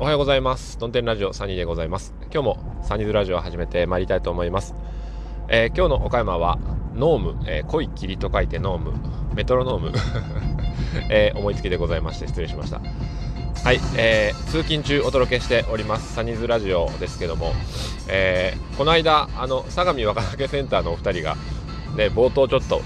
おはようございます。ドンテンラジオサニーでございます。今日もサニーズラジオを始めてまいりたいと思います。えー今日の岡山はノーム、えー濃い霧と書いてノーム、メトロノーム、えー思いつきでございまして失礼しました。はい、えー通勤中お届けしておりますサニーズラジオですけども、えーこの間あの相模若竹センターのお二人がね冒頭ちょっと、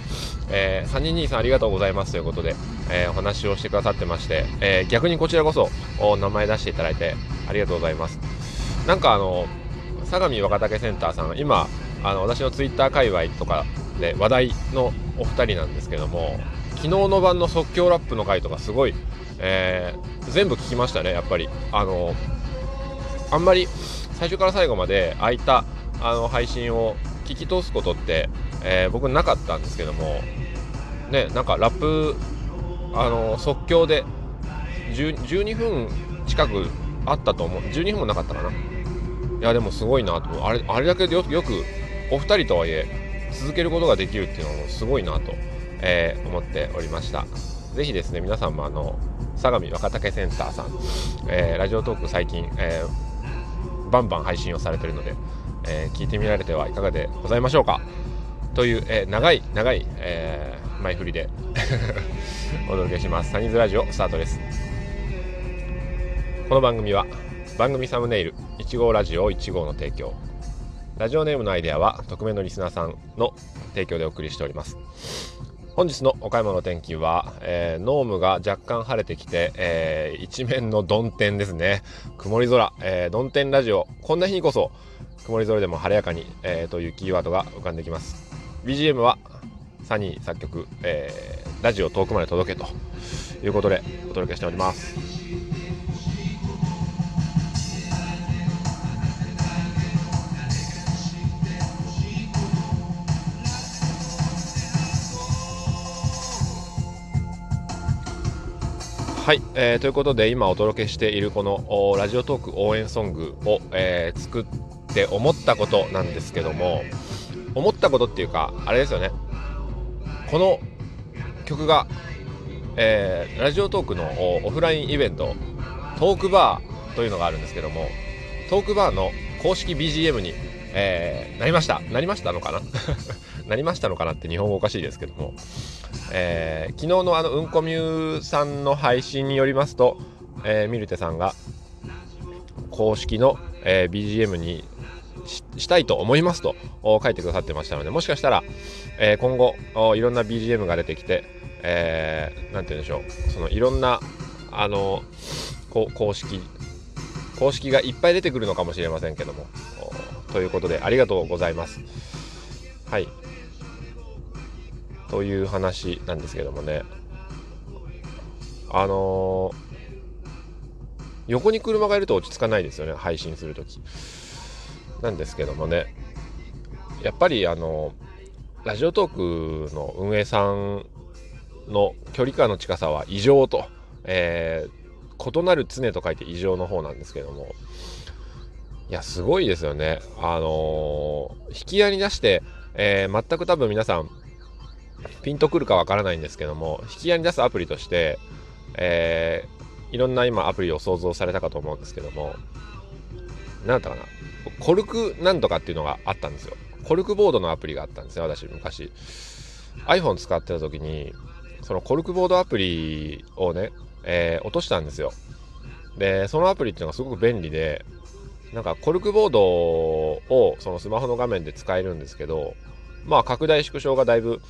えー、3人兄さんありがとうございますということで、えーお話をしてくださってまして、えー逆にこちらこそお名前出していただいてありがとうございます。なんかあの相模若竹センターさん今あの私のツイッター界隈とかで話題のお二人なんですけども昨日の晩の即興ラップの回とかすごい、えー全部聞きましたねやっぱり。あのあんまり最初から最後まで空いたあの配信を聞き通すことって、えー僕なかったんですけどもねなんかラップあの即興で12分近くあったと思う。12分もなかったかな。いやでもすごいなと。あれあれだけでよよくお二人とはいえ続けることができるっていうのもすごいなと、えー思っておりました。ぜひですね皆さんもあの相模若竹センターさん、えーラジオトーク最近、えーバンバン配信をされてるので、えー聞いてみられてはいかがでございましょうか。という、えー長い長い、えー前振りで。お届けします。サニーズラジオスタートです。この番組は番組サムネイル1号ラジオ1号の提供。ラジオネームのアイデアは匿名のリスナーさんの提供でお送りしております。本日のお買い物の天気は、えーノームが若干晴れてきて、えー一面の曇天ですね。曇り空、えー、曇天ラジオ。こんな日にこそ曇り空でも晴れやかに、えーというキーワードが浮かんできます。BGM はサニー作曲、えーラジオ遠くまで届けということでお届けしております。はい、えーということで今お届けしているこのラジオトーク応援ソングを、えー作って思ったことなんですけども思ったことっていうかあれですよね。この曲が、えーラジオトークのオフラインイベントトークバーというのがあるんですけどもトークバーの公式 BGM に、えーなりました。なりましたのかな？なりましたのかなって日本語おかしいですけども、えー昨日のあのうんこみゅさんの配信によりますと、えーミルテさんが公式の、えー BGM にしたいと思いますと書いてくださってましたのでもしかしたら、えー今後いろんな BGM が出てきて、えーて言うんでしょうそのいろんなあの公式公式がいっぱい出てくるのかもしれませんけどもということでありがとうございます。はい。という話なんですけどもね。あのー横に車がいると落ち着かないですよね配信するとき。なんですけどもね。やっぱりあのラジオトークの運営さんの距離感の近さは異常と、えー異なる常と書いて異常の方なんですけども。いやすごいですよね。あのー引き合いに出して、えー全く多分皆さんピンとくるかわからないんですけども引き合いに出すアプリとして、えーいろんな今アプリを想像されたかと思うんですけども何だったかな。コルクなんとかっていうのがあったんですよ。コルクボードのアプリがあったんですよ私昔。iPhone 使ってた時にそのコルクボードアプリをね、えー落としたんですよ。でそのアプリっていうのがすごく便利でなんかコルクボードをそのスマホの画面で使えるんですけどまあ拡大縮小がだいぶ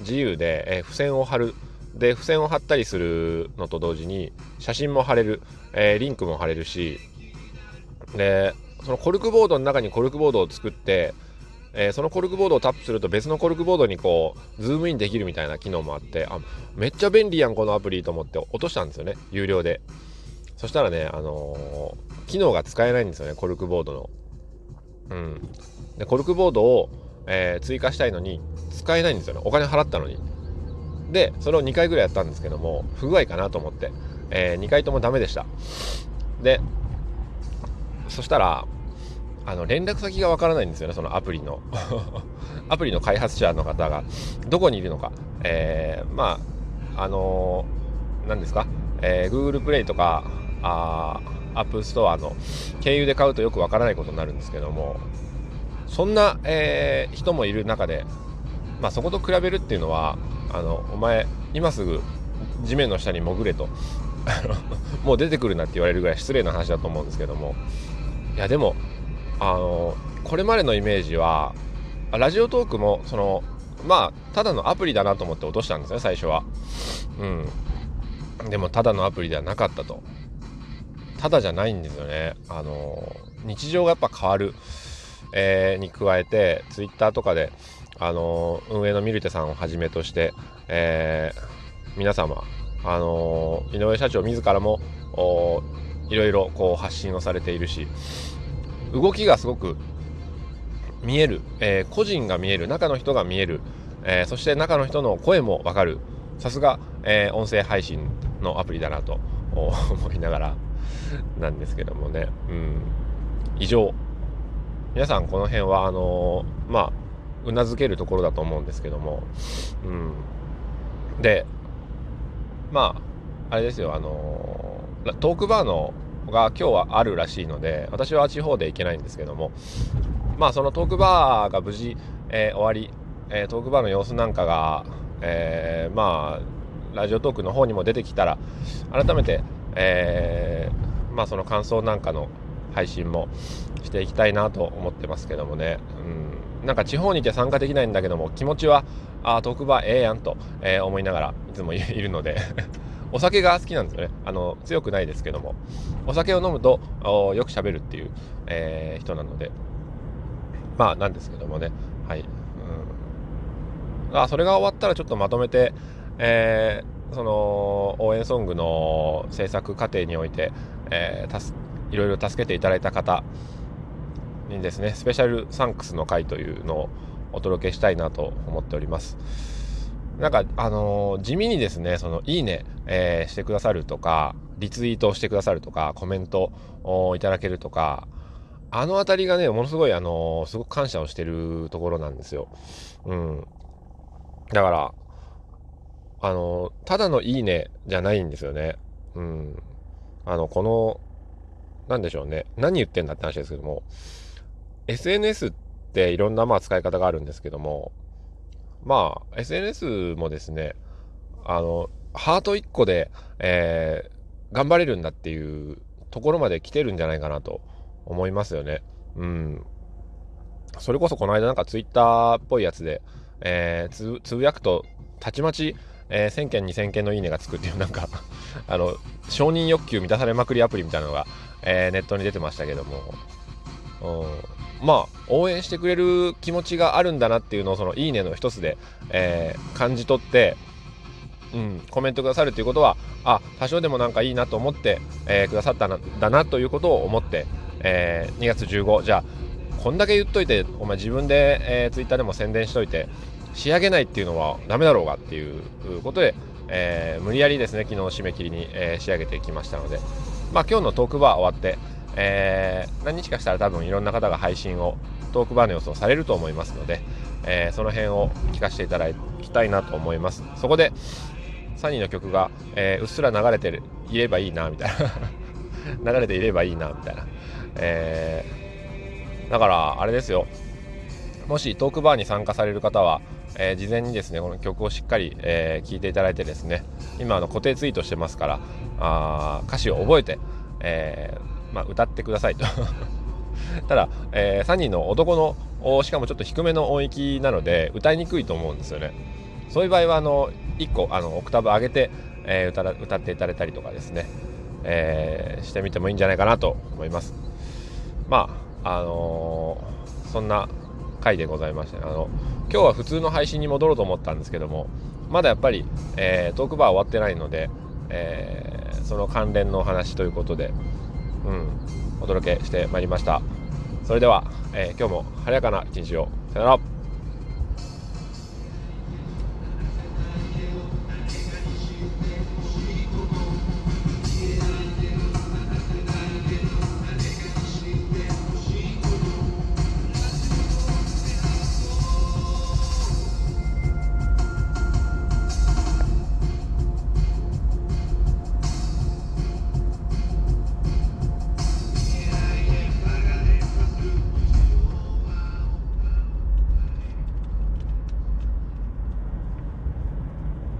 自由で、えー付箋を貼る。で付箋を貼ったりするのと同時に写真も貼れる、えーリンクも貼れるしでそのコルクボードの中にコルクボードを作って、えーそのコルクボードをタップすると別のコルクボードにこうズームインできるみたいな機能もあってあめっちゃ便利やんこのアプリと思って落としたんですよね有料で。そしたらねあのー機能が使えないんですよねコルクボードの。うん。でコルクボードを、えー追加したいのに使えないんですよねお金払ったのに。でそれを2回ぐらいやったんですけども不具合かなと思って、え2回ともダメでした。でそしたらあの連絡先がわからないんですよねそのアプリの。アプリの開発者の方が。どこにいるのか、えーまああのー何ですか、えー Google プレイとかあー App Store の経由で買うとよくわからないことになるんですけども。そんな、えー、人もいる中で、まあ、そこと比べるっていうのはあのお前今すぐ地面の下に潜れと。もう出てくるなって言われるぐらい失礼な話だと思うんですけども。いやでもあのこれまでのイメージはラジオトークもそのまあただのアプリだなと思って落としたんですね最初は。うん。でもただのアプリではなかったと。ただじゃないんですよね。あの日常がやっぱ変わる、えー、に加えてツイッターとかであの運営のミルテさんをはじめとして、えー、皆様あの井上社長自らもいろいろこう発信をされているし動きがすごく見える、えー、個人が見える。中の人が見える、えー、そして中の人の声も分かる。さすが、え、音声配信のアプリだなと思いながらなんですけどもね、うん、以上。皆さんこの辺はあのまあうなずけるところだと思うんですけども、うん、でまああれですよ。あのトークバーのが今日はあるらしいので私は地方で行けないんですけども。まあそのトークバーが無事、えー、終わり、えー、トークバーの様子なんかが、えー、まあラジオトークの方にも出てきたら改めて、え、まあその感想なんかの配信もしていきたいなと思ってますけどもね、うん、なんか地方にいて参加できないんだけども気持ちはあトークバーええやんと、え、思いながらいつもいるので。お酒が好きなんですよね。あの強くないですけども。お酒を飲むとよくしゃべるっていう、えー、人なので。まあなんですけどもね。はい、うん、あそれが終わったらちょっとまとめて、えー、その応援ソングの制作過程において、えー、いろいろ助けていただいた方にですねスペシャルサンクスの会というのをお届けしたいなと思っております。なんか、あのー、地味にですね、その、いいね、えー、してくださるとか、リツイートしてくださるとか、コメントをいただけるとか、あの辺りがね、ものすごい、あのー、すごく感謝をしてるところなんですよ。うん。だから、あのただのいいねじゃないんですよね。うん。あの、この、なんでしょうね。何言ってんだって話ですけども、SNS っていろんなまあ使い方があるんですけども、まあ、SNS もですね、あの、ハート1個で、えー、頑張れるんだっていうところまで来てるんじゃないかなと思いますよね。うん。それこそこの間なんかツイッターっぽいやつで、えー、つぶやくとたちまち、えー、1000件2000件のいいねがつくっていうなんか あの承認欲求満たされまくりアプリみたいなのが、えー、ネットに出てましたけども、うん、まあ応援してくれる気持ちがあるんだなっていうのをそのいいねの一つで、えー、感じ取ってうん、コメントくださるということはあ多少でもなんかいいなと思って、えー、くださったんだなということを思って、えー、2月15じゃあこんだけ言っといてお前自分で、えー、ツイッターでも宣伝しといて仕上げないっていうのはダメだろうがっていうことで、えー、無理やりですね昨日締め切りに、えー、仕上げてきましたので、まあ、今日のトークバー終わって、えー、何日かしたら多分いろんな方が配信をトークバーの様子をされると思いますので、えその辺を聞かせていただきたいなと思います。そこでサニーの曲が、えうっすら流れてるいればいいなみたいな。流れていればいいな みたいな、えだからあれですよ。もしトークバーに参加される方はえー、事前にですねこの曲をしっかり、えー、いていただいてですね今あの固定ツイートしてますからあ歌詞を覚えて、えー、まあ、歌ってくださいと。ただ、えー、サニーの男のしかもちょっと低めの音域なので歌いにくいと思うんですよね。そういう場合はあの1個あのオクターブ上げて、え歌歌っていただいたりとかですね、えしてみてもいいんじゃないかなと思います。まああのそんな回でございまして、あの今日は普通の配信に戻ろうと思ったんですけどもまだやっぱり、えー、トークバー終わってないので、えー、その関連のお話ということで、うん、お届けしてまいりました。それでは、え、今日も晴れやかな一日を。さよなら。